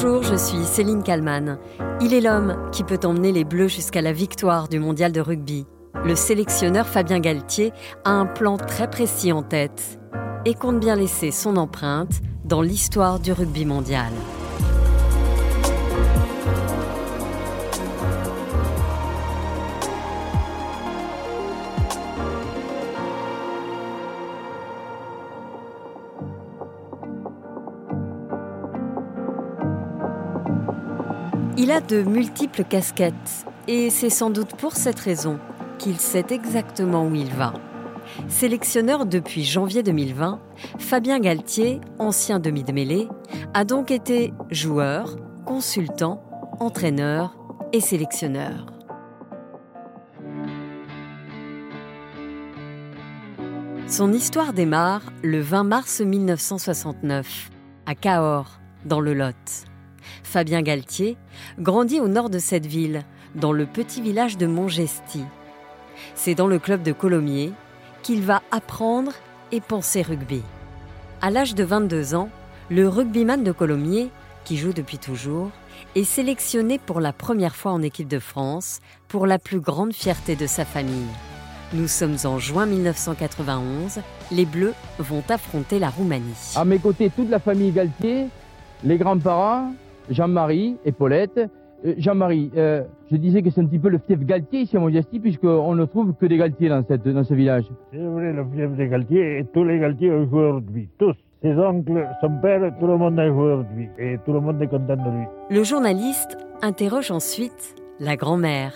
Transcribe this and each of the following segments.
Bonjour, je suis Céline Kalman. Il est l'homme qui peut emmener les Bleus jusqu'à la victoire du mondial de rugby. Le sélectionneur Fabien Galtier a un plan très précis en tête et compte bien laisser son empreinte dans l'histoire du rugby mondial. Il a de multiples casquettes et c'est sans doute pour cette raison qu'il sait exactement où il va. Sélectionneur depuis janvier 2020, Fabien Galtier, ancien demi de mêlée, a donc été joueur, consultant, entraîneur et sélectionneur. Son histoire démarre le 20 mars 1969, à Cahors, dans le Lot. Fabien Galtier grandit au nord de cette ville, dans le petit village de Montgesty. C'est dans le club de Colomiers qu'il va apprendre et penser rugby. À l'âge de 22 ans, le rugbyman de Colomiers, qui joue depuis toujours, est sélectionné pour la première fois en équipe de France pour la plus grande fierté de sa famille. Nous sommes en juin 1991. Les Bleus vont affronter la Roumanie. À mes côtés, toute la famille Galtier, les grands-parents, Jean-Marie et Paulette. Euh, Jean-Marie, euh, je disais que c'est un petit peu le fief Galtier ici à Montgesty, puisqu'on ne trouve que des Galtiers dans, cette, dans ce village. C'est vrai, le fief des Galtiers, et tous les Galtiers ont joué aujourd'hui, tous. Ses oncles, son père, tout le monde a joué aujourd'hui, et tout le monde est content de lui. Le journaliste interroge ensuite la grand-mère,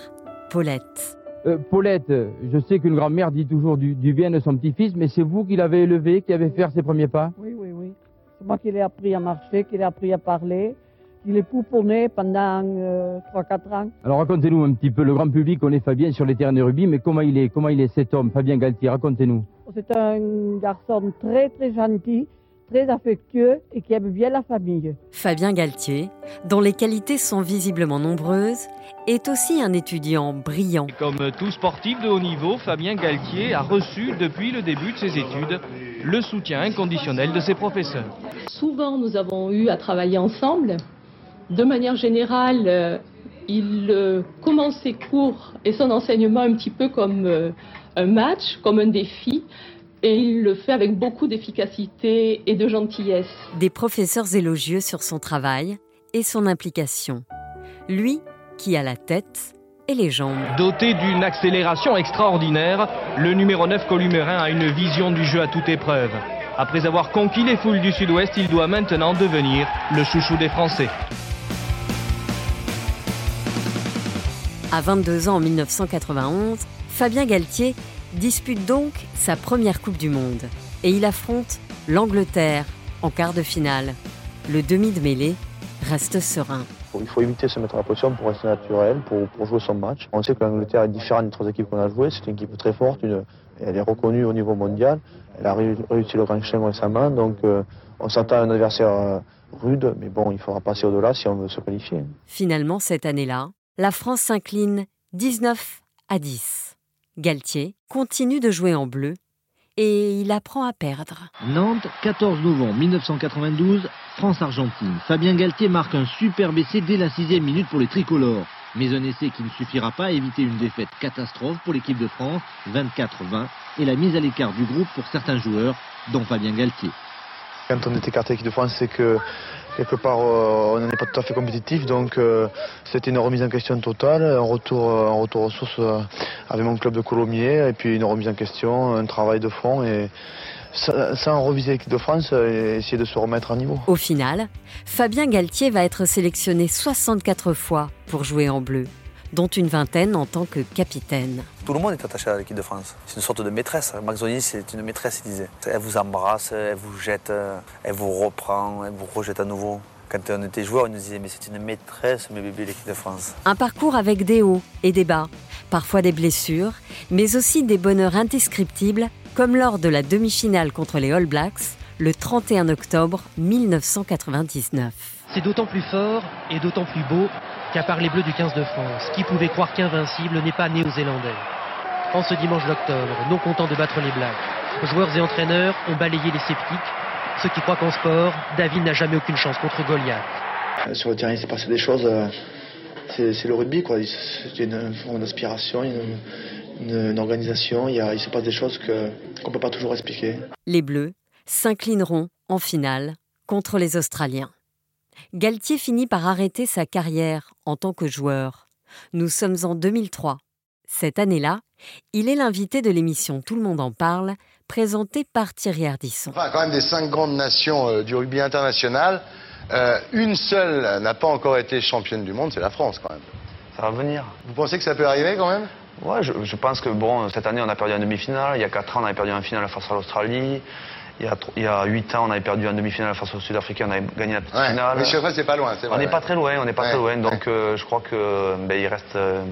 Paulette. Euh, Paulette, je sais qu'une grand-mère dit toujours du, du, bien de son petit-fils, mais c'est vous qui l'avez élevé, qui avez fait ses premiers pas? Oui, oui, oui. C'est moi qui l'ai appris à marcher, qui l'ai appris à parler. Il est pouponné pendant euh, 3-4 ans. Alors racontez-nous un petit peu, le grand public connaît Fabien sur les terrains de rugby, mais comment il est, comment il est cet homme, Fabien Galtier, racontez-nous. C'est un garçon très très gentil, très affectueux et qui aime bien la famille. Fabien Galtier, dont les qualités sont visiblement nombreuses, est aussi un étudiant brillant. Comme tout sportif de haut niveau, Fabien Galtier a reçu depuis le début de ses études le soutien inconditionnel de ses professeurs. Souvent, nous avons eu à travailler ensemble. De manière générale, euh, il euh, commence ses cours et son enseignement un petit peu comme euh, un match, comme un défi, et il le fait avec beaucoup d'efficacité et de gentillesse. Des professeurs élogieux sur son travail et son implication. Lui qui a la tête et les jambes. Doté d'une accélération extraordinaire, le numéro 9 columérin a une vision du jeu à toute épreuve. Après avoir conquis les foules du sud-ouest, il doit maintenant devenir le chouchou des Français. À 22 ans en 1991, Fabien Galtier dispute donc sa première Coupe du Monde et il affronte l'Angleterre en quart de finale. Le demi de mêlée reste serein. Il faut éviter de se mettre en position pour rester naturel, pour, pour, jouer son match. On sait que l'Angleterre est différente des autres équipes qu'on a jouées. C'est une équipe très forte, une, elle est reconnue au niveau mondial. Elle a réussi le Grand Chelem récemment, donc euh, on s'attend à un adversaire euh, rude, mais bon, il faudra passer au-delà si on veut se qualifier. Finalement, cette année-là, la France s'incline 19 à 10. Galtier continue de jouer en bleu et il apprend à perdre. Nantes, 14 novembre 1992, France-Argentine. Fabien Galtier marque un superbe essai dès la sixième minute pour les tricolores. Mais un essai qui ne suffira pas à éviter une défaite catastrophe pour l'équipe de France, 24-20, et la mise à l'écart du groupe pour certains joueurs, dont Fabien Galtier. Quand on est écarté l'équipe de France, c'est que quelque part euh, on n'est pas tout à fait compétitif, donc euh, c'était une remise en question totale, un retour, un retour aux sources euh, avec mon club de Colomiers, et puis une remise en question, un travail de fond, et sans reviser l'équipe de France, et essayer de se remettre à niveau. Au final, Fabien Galtier va être sélectionné 64 fois pour jouer en bleu dont une vingtaine en tant que capitaine. Tout le monde est attaché à l'équipe de France. C'est une sorte de maîtresse. Maxoni, c'est une maîtresse, il disait. Elle vous embrasse, elle vous jette, elle vous reprend, elle vous rejette à nouveau. Quand on était joueur, on nous disait mais c'est une maîtresse, mes bébés, l'équipe de France. Un parcours avec des hauts et des bas, parfois des blessures, mais aussi des bonheurs indescriptibles, comme lors de la demi-finale contre les All Blacks le 31 octobre 1999. C'est d'autant plus fort et d'autant plus beau qu'à part les Bleus du 15 de France, qui pouvait croire qu'Invincible n'est pas néo-zélandais En ce dimanche d'octobre, non content de battre les Blacks, joueurs et entraîneurs ont balayé les sceptiques, ceux qui croient qu'en sport, David n'a jamais aucune chance contre Goliath. Sur le terrain, il s'est passé des choses. c'est le rugby, quoi. C'est une, une, aspiration, une, une, organisation. Il, y a, il, se passe des choses qu'on ne peut pas toujours expliquer. Les Bleus s'inclineront en finale contre les Australiens. Galtier finit par arrêter sa carrière en tant que joueur. Nous sommes en 2003. Cette année-là, il est l'invité de l'émission Tout le monde en parle, présentée par Thierry Ardisson. Enfin, quand même des cinq grandes nations euh, du rugby international, euh, une seule n'a pas encore été championne du monde, c'est la France quand même. Ça va venir. Vous pensez que ça peut arriver quand même? Ouais, je, je, pense que bon, cette année on a perdu en demi-finale, il y a 4 ans on avait perdu en finale face à l'Australie. Il y, a, il y a 8 ans, on avait perdu en demi-finale face aux Sud-Africains, on avait gagné la petite ouais, finale. Mais chaque fois, c'est pas loin, c'est vrai. On n'est ouais. pas très loin, on n'est pas Ouais, très loin. Donc ouais. euh, je crois que ben, il reste euh,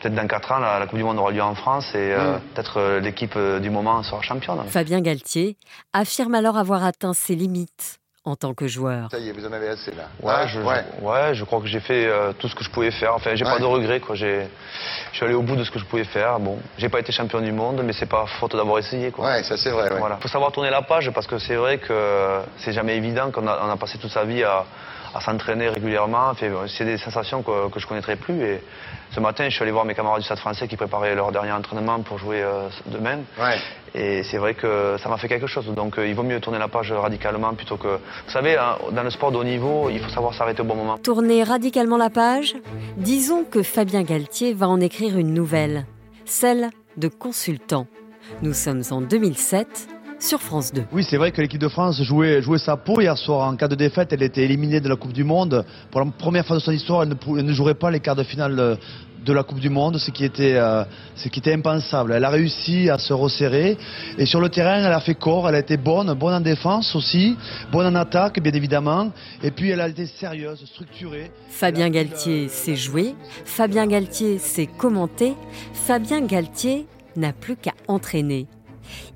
peut-être dans 4 ans, la, la Coupe du Monde aura lieu en France et euh, Mm. peut-être euh, l'équipe euh, du moment sera championne. Fabien Galtier affirme alors avoir atteint ses limites en tant que joueur. Ça y est, vous en avez assez là. Ouais, Hein je, ouais. je- ouais, je crois que j'ai fait euh, tout ce que je pouvais faire. Enfin, j'ai Ouais. pas de regrets, quoi. J'ai, je suis allé au bout de ce que je pouvais faire. Bon, j'ai pas été champion du monde, mais c'est pas faute d'avoir essayé, quoi. Ouais, ça c'est vrai. ouais. Voilà. Faut savoir tourner la page parce que c'est vrai que c'est jamais évident qu'on a, on a passé toute sa vie à, à s'entraîner régulièrement. C'est des sensations que, que je connaîtrais plus. Et ce matin, je suis allé voir mes camarades du Stade français qui préparaient leur dernier entraînement pour jouer euh, demain. Ouais. Et c'est vrai que ça m'a fait quelque chose. Donc euh, il vaut mieux tourner la page radicalement plutôt que. Vous savez, hein, dans le sport de haut niveau, il faut savoir s'arrêter au bon moment. Tourner radicalement la page? Disons que Fabien Galtier va en écrire une nouvelle, celle de consultant. Nous sommes en 2007 sur France 2. Oui, c'est vrai que l'équipe de France jouait, jouait sa peau hier soir. En cas de défaite, elle était éliminée de la Coupe du Monde. Pour la première fois de son histoire, elle ne, pou- elle ne jouerait pas les quarts de finale euh, de la Coupe du Monde, ce qui était, euh, ce qui était impensable. Elle a réussi à se resserrer. Et sur le terrain, elle a fait corps. Elle a été bonne, bonne en défense aussi, bonne en attaque, bien évidemment. Et puis, elle a été sérieuse, structurée. Fabien Galtier sait jouer, Fabien Galtier sait commenter, Fabien Galtier n'a plus qu'à entraîner.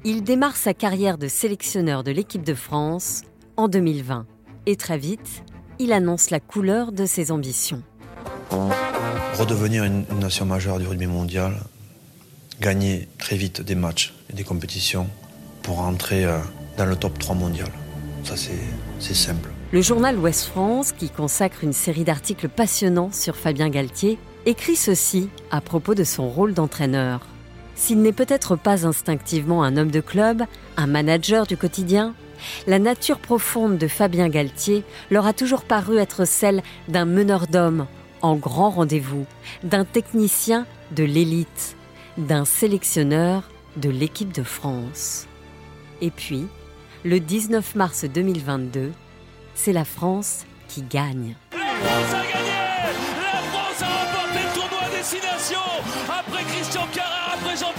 Il démarre sa carrière de sélectionneur de l'équipe de France en 2020. Et très vite, il annonce la couleur de ses ambitions. Redevenir une, nation majeure du rugby mondial, gagner très vite des matchs et des compétitions pour entrer euh, dans le top 3 mondial. Ça, c'est c'est simple. Le journal Ouest France, qui consacre une série d'articles passionnants sur Fabien Galtier, écrit ceci à propos de son rôle d'entraîneur. S'il n'est peut-être pas instinctivement un homme de club, un manager du quotidien, la nature profonde de Fabien Galtier leur a toujours paru être celle d'un meneur d'hommes en grand rendez-vous, d'un technicien de l'élite, d'un sélectionneur de l'équipe de France. Et puis, le 19 mars 2022, c'est la France qui gagne. France a gagné La France a remporté le tournoi à destination Après Christian Carra,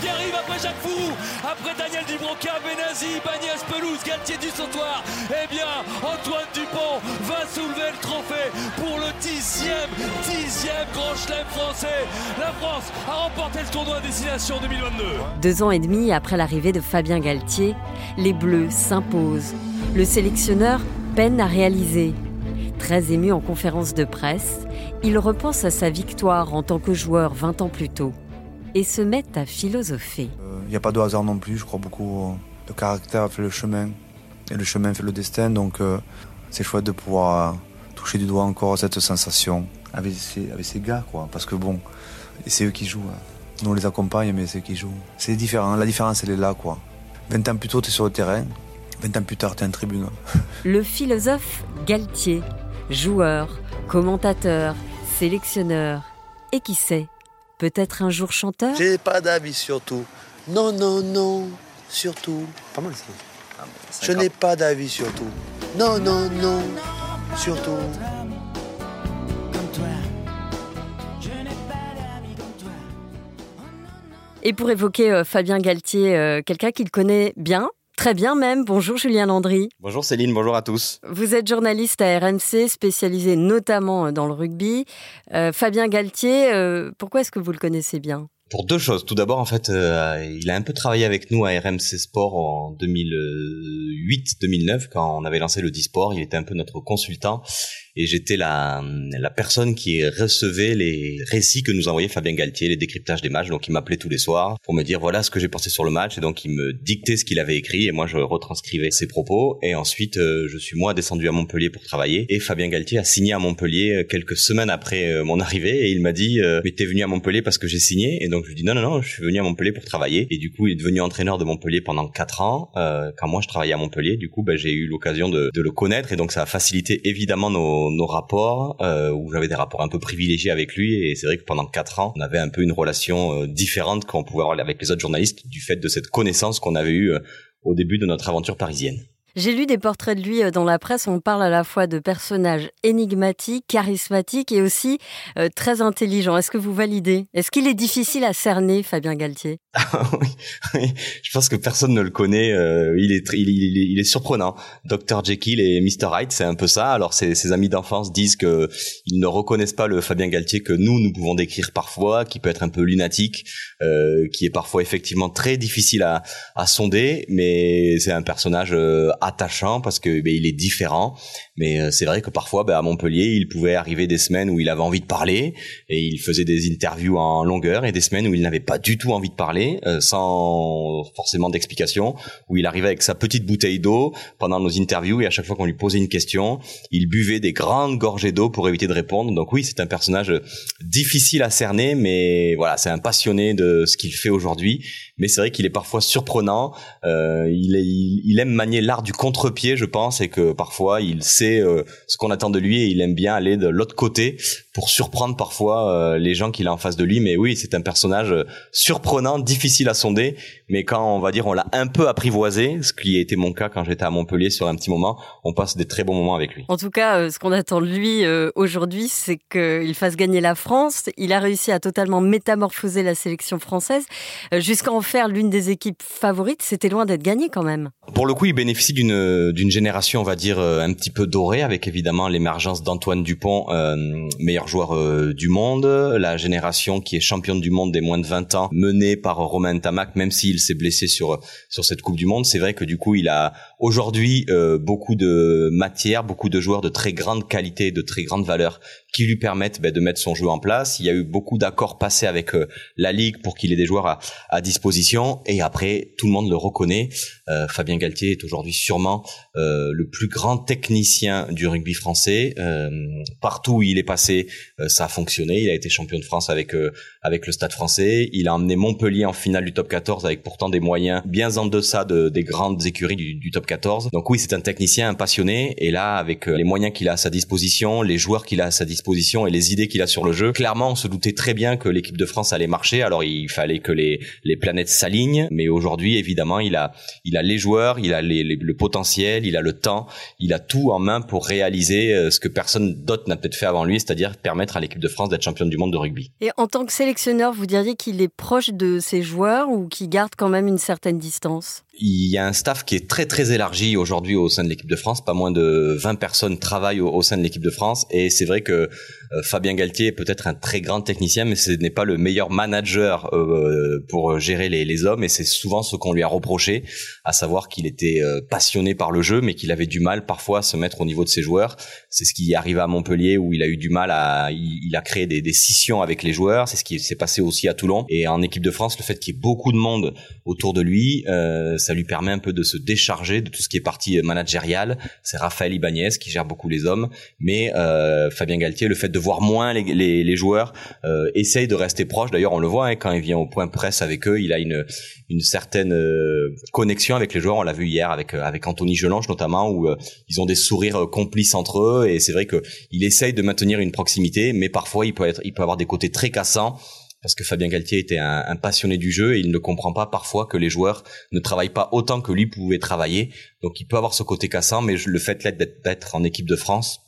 après Jean-Pierre Rive, après Jacques Fou, après Daniel Dubroca, Benazi, Bagnès Pelouse, Galtier du Sautoir, eh bien, Antoine Dupont va soulever le trophée pour le dixième, dixième Grand Chelem français. La France a remporté le tournoi à destination 2022. Deux ans et demi après l'arrivée de Fabien Galtier, les Bleus s'imposent. Le sélectionneur peine à réaliser. Très ému en conférence de presse, il repense à sa victoire en tant que joueur 20 ans plus tôt et se met à philosopher. Il n'y a pas de hasard non plus, je crois beaucoup. euh, Le caractère fait le chemin et le chemin fait le destin, donc euh, c'est chouette de pouvoir euh, toucher du doigt encore cette sensation avec ces, avec ces gars, quoi. Parce que bon, c'est eux qui jouent. hein. Nous on les accompagne, mais c'est eux qui jouent. C'est différent, la différence elle est là, quoi. 20 ans plus tôt, tu es sur le terrain, 20 ans plus tard, tu es en tribune. Le philosophe Galtier, joueur, commentateur, sélectionneur et qui sait, peut-être un jour chanteur J'ai pas d'avis sur tout. Non, non, non, surtout. Pas mal ça. Je n'ai pas d'avis sur tout. Non, non, non, surtout. Et pour évoquer euh, Fabien Galtier, euh, quelqu'un qu'il connaît bien, très bien même, bonjour Julien Landry. Bonjour Céline, bonjour à tous. Vous êtes journaliste à RMC, spécialisé notamment euh, dans le rugby. Euh, Fabien Galtier, euh, pourquoi est-ce que vous le connaissez bien? Pour deux choses. Tout d'abord, en fait, euh, il a un peu travaillé avec nous à RMC Sport en 2008-2009 quand on avait lancé le Disport. Il était un peu notre consultant. Et j'étais la, la personne qui recevait les récits que nous envoyait Fabien Galtier, les décryptages des matchs. Donc il m'appelait tous les soirs pour me dire voilà ce que j'ai pensé sur le match. Et donc il me dictait ce qu'il avait écrit. Et moi je retranscrivais ses propos. Et ensuite euh, je suis moi descendu à Montpellier pour travailler. Et Fabien Galtier a signé à Montpellier euh, quelques semaines après euh, mon arrivée. Et il m'a dit mais t'es venu à Montpellier parce que j'ai signé. Et donc je lui dis non non non je suis venu à Montpellier pour travailler. Et du coup il est devenu entraîneur de Montpellier pendant quatre ans quand moi je travaillais à Montpellier. Du coup ben, j'ai eu l'occasion de, de, le connaître. Et donc ça a facilité évidemment nos, nos rapports où j'avais des rapports un peu privilégiés avec lui et c'est vrai que pendant quatre ans on avait un peu une relation différente qu'on pouvait avoir avec les autres journalistes du fait de cette connaissance qu'on avait eue au début de notre aventure parisienne. J'ai lu des portraits de lui euh, dans la presse. On parle à la fois de personnages énigmatiques, charismatiques et aussi euh, très intelligents. Est-ce que vous validez? Est-ce qu'il est difficile à cerner, Fabien Galtier? Oui, oui, je pense que personne ne le connaît. Euh, il, est, il, est surprenant. Dr Jekyll et Mr Hyde, c'est un peu ça. Alors ses, amis d'enfance disent que ils ne reconnaissent pas le Fabien Galtier que nous nous pouvons décrire parfois, qui peut être un peu lunatique, qui est parfois effectivement très difficile à, à sonder, mais c'est un personnage attachant parce que ben, il est différent. Mais euh, c'est vrai que parfois, ben, à Montpellier, il pouvait arriver des semaines où il avait envie de parler et il faisait des interviews en longueur et des semaines où il n'avait pas du tout envie de parler, euh, sans forcément d'explication, où il arrivait avec sa petite bouteille d'eau pendant nos interviews et à chaque fois qu'on lui posait une question, il buvait des grandes gorgées d'eau pour éviter de répondre. Donc oui, c'est un personnage difficile à cerner, mais voilà, c'est un passionné de ce qu'il fait aujourd'hui. Mais c'est vrai qu'il est parfois surprenant. Euh, il aime manier l'art du contre-pied, je pense, et que parfois il sait euh, ce qu'on attend de lui et il aime bien aller de l'autre côté pour surprendre parfois euh, les gens qu'il a en face de lui. Mais oui, c'est un personnage euh, surprenant, difficile à sonder. Mais quand on va dire on l'a un peu apprivoisé, ce qui a été mon cas quand j'étais à Montpellier sur un petit moment, on passe des très bons moments avec lui. En tout cas, ce qu'on attend de lui aujourd'hui, c'est qu'il fasse gagner la France. Il a réussi à totalement métamorphoser la sélection française jusqu'à en faire l'une des équipes favorites. C'était loin d'être gagné quand même. Pour le coup, il bénéficie d'une d'une génération, on va dire, un petit peu dorée, avec évidemment l'émergence d'Antoine Dupont, euh, meilleur joueur euh, du monde, la génération qui est championne du monde des moins de 20 ans, menée par Romain Tamac, même s'il s'est blessé sur sur cette Coupe du Monde. C'est vrai que du coup, il a aujourd'hui euh, beaucoup de matière, beaucoup de joueurs de très grande qualité, de très grande valeur qui lui permettent ben, de mettre son jeu en place. Il y a eu beaucoup d'accords passés avec euh, la Ligue pour qu'il ait des joueurs à, à, disposition. Et après, tout le monde le reconnaît. Euh, Fabien Galtier est aujourd'hui sûrement euh, le plus grand technicien du rugby français. Euh, partout où il est passé, euh, ça a fonctionné. Il a été champion de France avec avec le Stade français. Il a emmené Montpellier en finale du top 14 avec pourtant des moyens bien en deçà de, des grandes écuries du, du top 14. Donc oui, c'est un technicien, un passionné. Et là, avec les moyens qu'il a à sa disposition, les joueurs qu'il a à sa disposition, et les idées qu'il a sur le jeu. Clairement, on se doutait très bien que l'équipe de France allait marcher. Alors il fallait que les les planètes s'alignent, mais aujourd'hui, évidemment, il a il a les joueurs, il a les, le potentiel, il a le temps, il a tout en main pour réaliser euh, ce que personne d'autre n'a peut-être fait avant lui, c'est-à-dire permettre à l'équipe de France d'être championne du monde de rugby. Et en tant que sélectionneur, vous diriez qu'il est proche de ses joueurs ou qu'il garde quand même une certaine distance? Il y a un staff qui est très très élargi aujourd'hui au sein de l'équipe de France. Pas moins de 20 personnes travaillent au, sein de l'équipe de France. Et c'est vrai que euh, Fabien Galtier est peut-être un très grand technicien, mais ce n'est pas le meilleur manager euh, pour gérer les, hommes. Et c'est souvent ce qu'on lui a reproché, à savoir qu'il était euh, passionné par le jeu, mais qu'il avait du mal parfois à se mettre au niveau de ses joueurs. C'est ce qui est arrivé à Montpellier où il a eu du mal à, il, a créé des scissions avec les joueurs. C'est ce qui s'est passé aussi à Toulon. Et en équipe de France, le fait qu'il y ait beaucoup de monde autour de lui, ça lui permet un peu de se décharger de tout ce qui est partie managériale. C'est Raphaël Ibanez qui gère beaucoup les hommes, mais euh, Fabien Galtier, le fait de voir moins les, les, les joueurs, euh, essaye de rester proche. D'ailleurs, on le voit hein, quand il vient au point presse avec eux, il a une, une certaine euh, connexion avec les joueurs. On l'a vu hier avec euh, avec Anthony Gelange notamment, où euh, ils ont des sourires complices entre eux, et c'est vrai que il essaye de maintenir une proximité, mais parfois il peut être, il peut avoir des côtés très cassants parce que Fabien Galtier était un, passionné du jeu et il ne comprend pas parfois que les joueurs ne travaillent pas autant que lui pouvait travailler. Donc il peut avoir ce côté cassant, mais le fait d'être en équipe de France,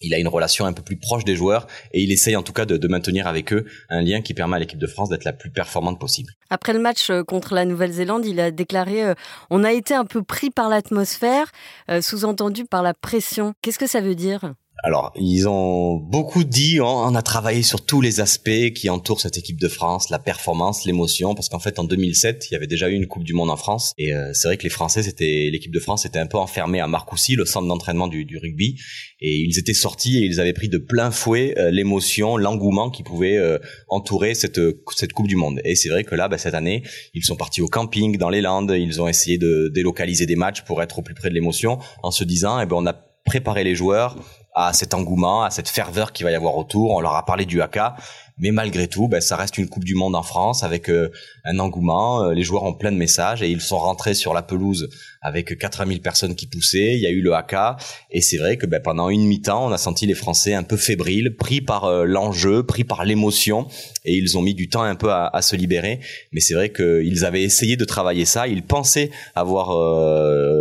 il a une relation un peu plus proche des joueurs et il essaye en tout cas de, maintenir avec eux un lien qui permet à l'équipe de France d'être la plus performante possible. Après le match euh, contre la Nouvelle-Zélande, il a déclaré euh, On a été un peu pris par l'atmosphère, euh, sous-entendu par la pression. Qu'est-ce que ça veut dire? Alors, ils ont beaucoup dit, on a travaillé sur tous les aspects qui entourent cette équipe de France, la performance, l'émotion, parce qu'en fait, en 2007, il y avait déjà eu une Coupe du Monde en France, et euh, c'est vrai que les Français, c'était l'équipe de France était un peu enfermée à Marcoussis, le centre d'entraînement du, du, rugby, et ils étaient sortis et ils avaient pris de plein fouet euh, l'émotion, l'engouement qui pouvait euh, entourer cette cette Coupe du Monde. Et c'est vrai que là, bah, cette année, ils sont partis au camping dans les Landes, ils ont essayé de délocaliser des matchs pour être au plus près de l'émotion, en se disant, eh ben, on a préparé les joueurs à cet engouement, à cette ferveur qu'il va y avoir autour. On leur a parlé du haka, mais malgré tout, ben, ça reste une Coupe du Monde en France avec euh, un engouement. Euh, les joueurs ont plein de messages et ils sont rentrés sur la pelouse avec 80 000 personnes qui poussaient. Il y a eu le haka et c'est vrai que ben, pendant une mi-temps, on a senti les Français un peu fébriles, pris par euh, l'enjeu, pris par l'émotion et ils ont mis du temps un peu à, se libérer. Mais c'est vrai qu'ils avaient essayé de travailler ça. Ils pensaient avoir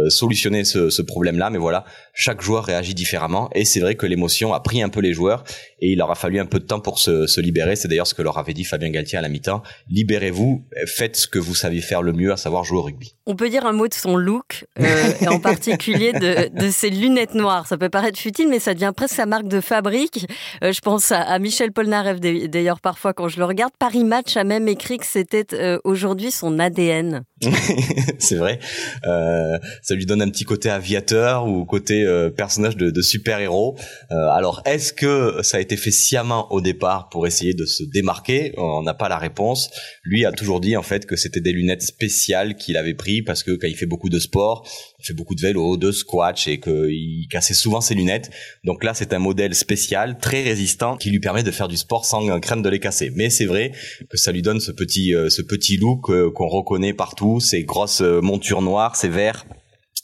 solutionné ce, problème-là, mais voilà, chaque joueur réagit différemment et c'est vrai que l'émotion a pris un peu les joueurs et il leur a fallu un peu de temps pour se, se libérer. C'est d'ailleurs ce que leur avait dit Fabien Galtier à la mi-temps. Libérez-vous, faites ce que vous savez faire le mieux, à savoir jouer au rugby. On peut dire un mot de son look, euh, et en particulier de, ses lunettes noires. Ça peut paraître futile, mais ça devient presque sa marque de fabrique. Euh, je pense à, à Michel Polnareff, d'ailleurs, parfois quand je le regarde. Paris Match a même écrit que c'était euh, aujourd'hui son ADN. c'est vrai. Euh, ça lui donne un petit côté aviateur ou côté euh, personnage de, de super-héros. Euh, alors, est-ce que ça a été fait sciemment au départ pour essayer de se démarquer? On n'a pas la réponse. Lui a toujours dit en fait que c'était des lunettes spéciales qu'il avait pris parce que quand il fait beaucoup de sport, fait beaucoup de vélo, de squash et qu'il cassait souvent ses lunettes. Donc là, c'est un modèle spécial, très résistant, qui lui permet de faire du sport sans crainte de les casser. Mais c'est vrai que ça lui donne ce petit, euh, ce petit look euh, qu'on reconnaît partout, ces grosses euh, montures noires, ces verres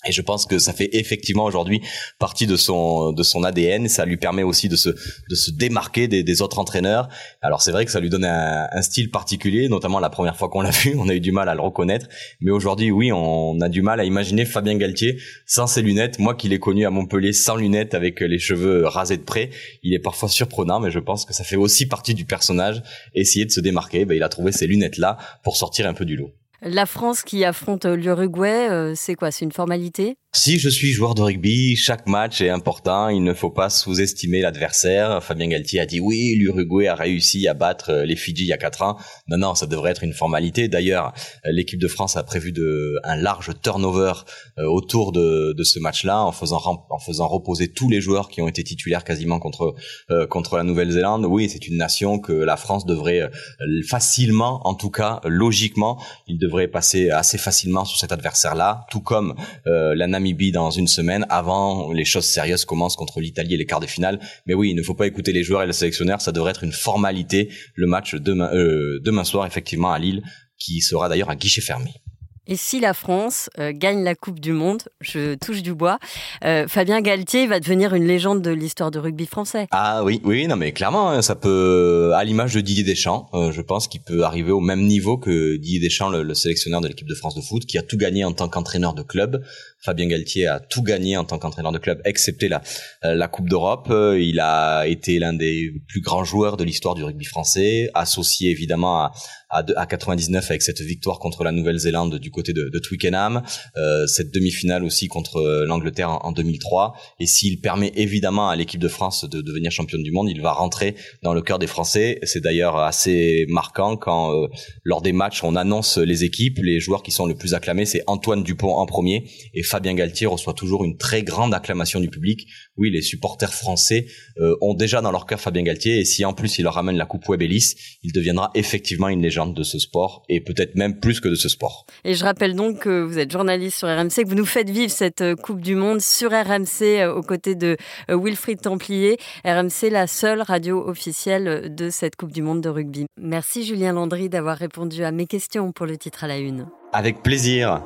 et je pense que ça fait effectivement aujourd'hui partie de son de son ADN. Ça lui permet aussi de se de se démarquer des, autres entraîneurs. Alors c'est vrai que ça lui donne un, un style particulier, notamment la première fois qu'on l'a vu, on a eu du mal à le reconnaître. Mais aujourd'hui, oui, on a du mal à imaginer Fabien Galtier sans ses lunettes. Moi, qui l'ai connu à Montpellier sans lunettes, avec les cheveux rasés de près, il est parfois surprenant, mais je pense que ça fait aussi partie du personnage. Essayer de se démarquer, ben, il a trouvé ces lunettes là pour sortir un peu du lot. La France qui affronte l'Uruguay, euh, c'est quoi? C'est une formalité? Si je suis joueur de rugby, chaque match est important. Il ne faut pas sous-estimer l'adversaire. Fabien Galtier a dit oui, l'Uruguay a réussi à battre euh, les Fidji il y a quatre ans. Non, non, ça devrait être une formalité. D'ailleurs, euh, l'équipe de France a prévu de, un large turnover euh, autour de, de ce match-là, en faisant en faisant reposer tous les joueurs qui ont été titulaires quasiment contre contre la Nouvelle-Zélande. Oui, c'est une nation que la France devrait facilement, en tout cas logiquement, il passer assez facilement sur cet adversaire-là, tout comme la Namibie dans une semaine avant les choses sérieuses commencent contre l'Italie et les quarts de finale. Mais oui, il ne faut pas écouter les joueurs et le sélectionneur, ça devrait être une formalité le match demain, euh, demain soir effectivement à Lille qui sera d'ailleurs à guichet fermé. Et si la France euh, gagne la Coupe du Monde, je touche du bois, euh, Fabien Galtier va devenir une légende de l'histoire de rugby français. Ah oui, oui, non mais clairement, hein, ça peut, à l'image de Didier Deschamps, euh, je pense qu'il peut arriver au même niveau que Didier Deschamps, le, le sélectionneur de l'équipe de France de foot, qui a tout gagné en tant qu'entraîneur de club. Fabien Galtier a tout gagné en tant qu'entraîneur de club, excepté la, euh, la Coupe d'Europe. Euh, il a été l'un des plus grands joueurs de l'histoire du rugby français, associé évidemment à, à, à 99 avec cette victoire contre la Nouvelle-Zélande du côté de, de Twickenham, euh, cette demi-finale aussi contre euh, l'Angleterre en, 2003. Et s'il permet évidemment à l'équipe de France de devenir championne du monde, il va rentrer dans le cœur des Français. C'est d'ailleurs assez marquant quand euh, lors des matchs on annonce les équipes, les joueurs qui sont le plus acclamés, c'est Antoine Dupont en premier et Fabien Galtier reçoit toujours une très grande acclamation du public. Oui, les supporters français euh, ont déjà dans leur cœur Fabien Galtier et si en plus il leur ramène la coupe Web Ellis, il deviendra effectivement une légende de ce sport et peut-être même plus que de ce sport. Et je rappelle donc que vous êtes journaliste sur RMC, que vous nous faites vivre cette euh, Coupe du Monde sur RMC euh, aux côtés de Wilfried Templier. RMC, la seule radio officielle de cette Coupe du Monde de rugby. Merci Julien Landry d'avoir répondu à mes questions pour le titre à la une. Avec plaisir.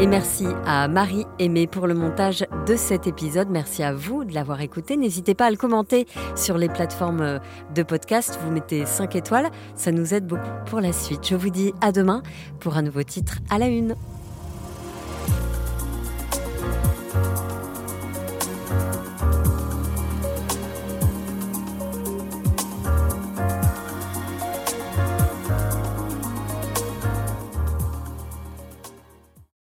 Et merci à Marie Aimée pour le montage de cet épisode. Merci à vous de l'avoir écouté. N'hésitez pas à le commenter sur les plateformes de podcast. Vous mettez 5 étoiles. Ça nous aide beaucoup pour la suite. Je vous dis à demain pour un nouveau titre à la une.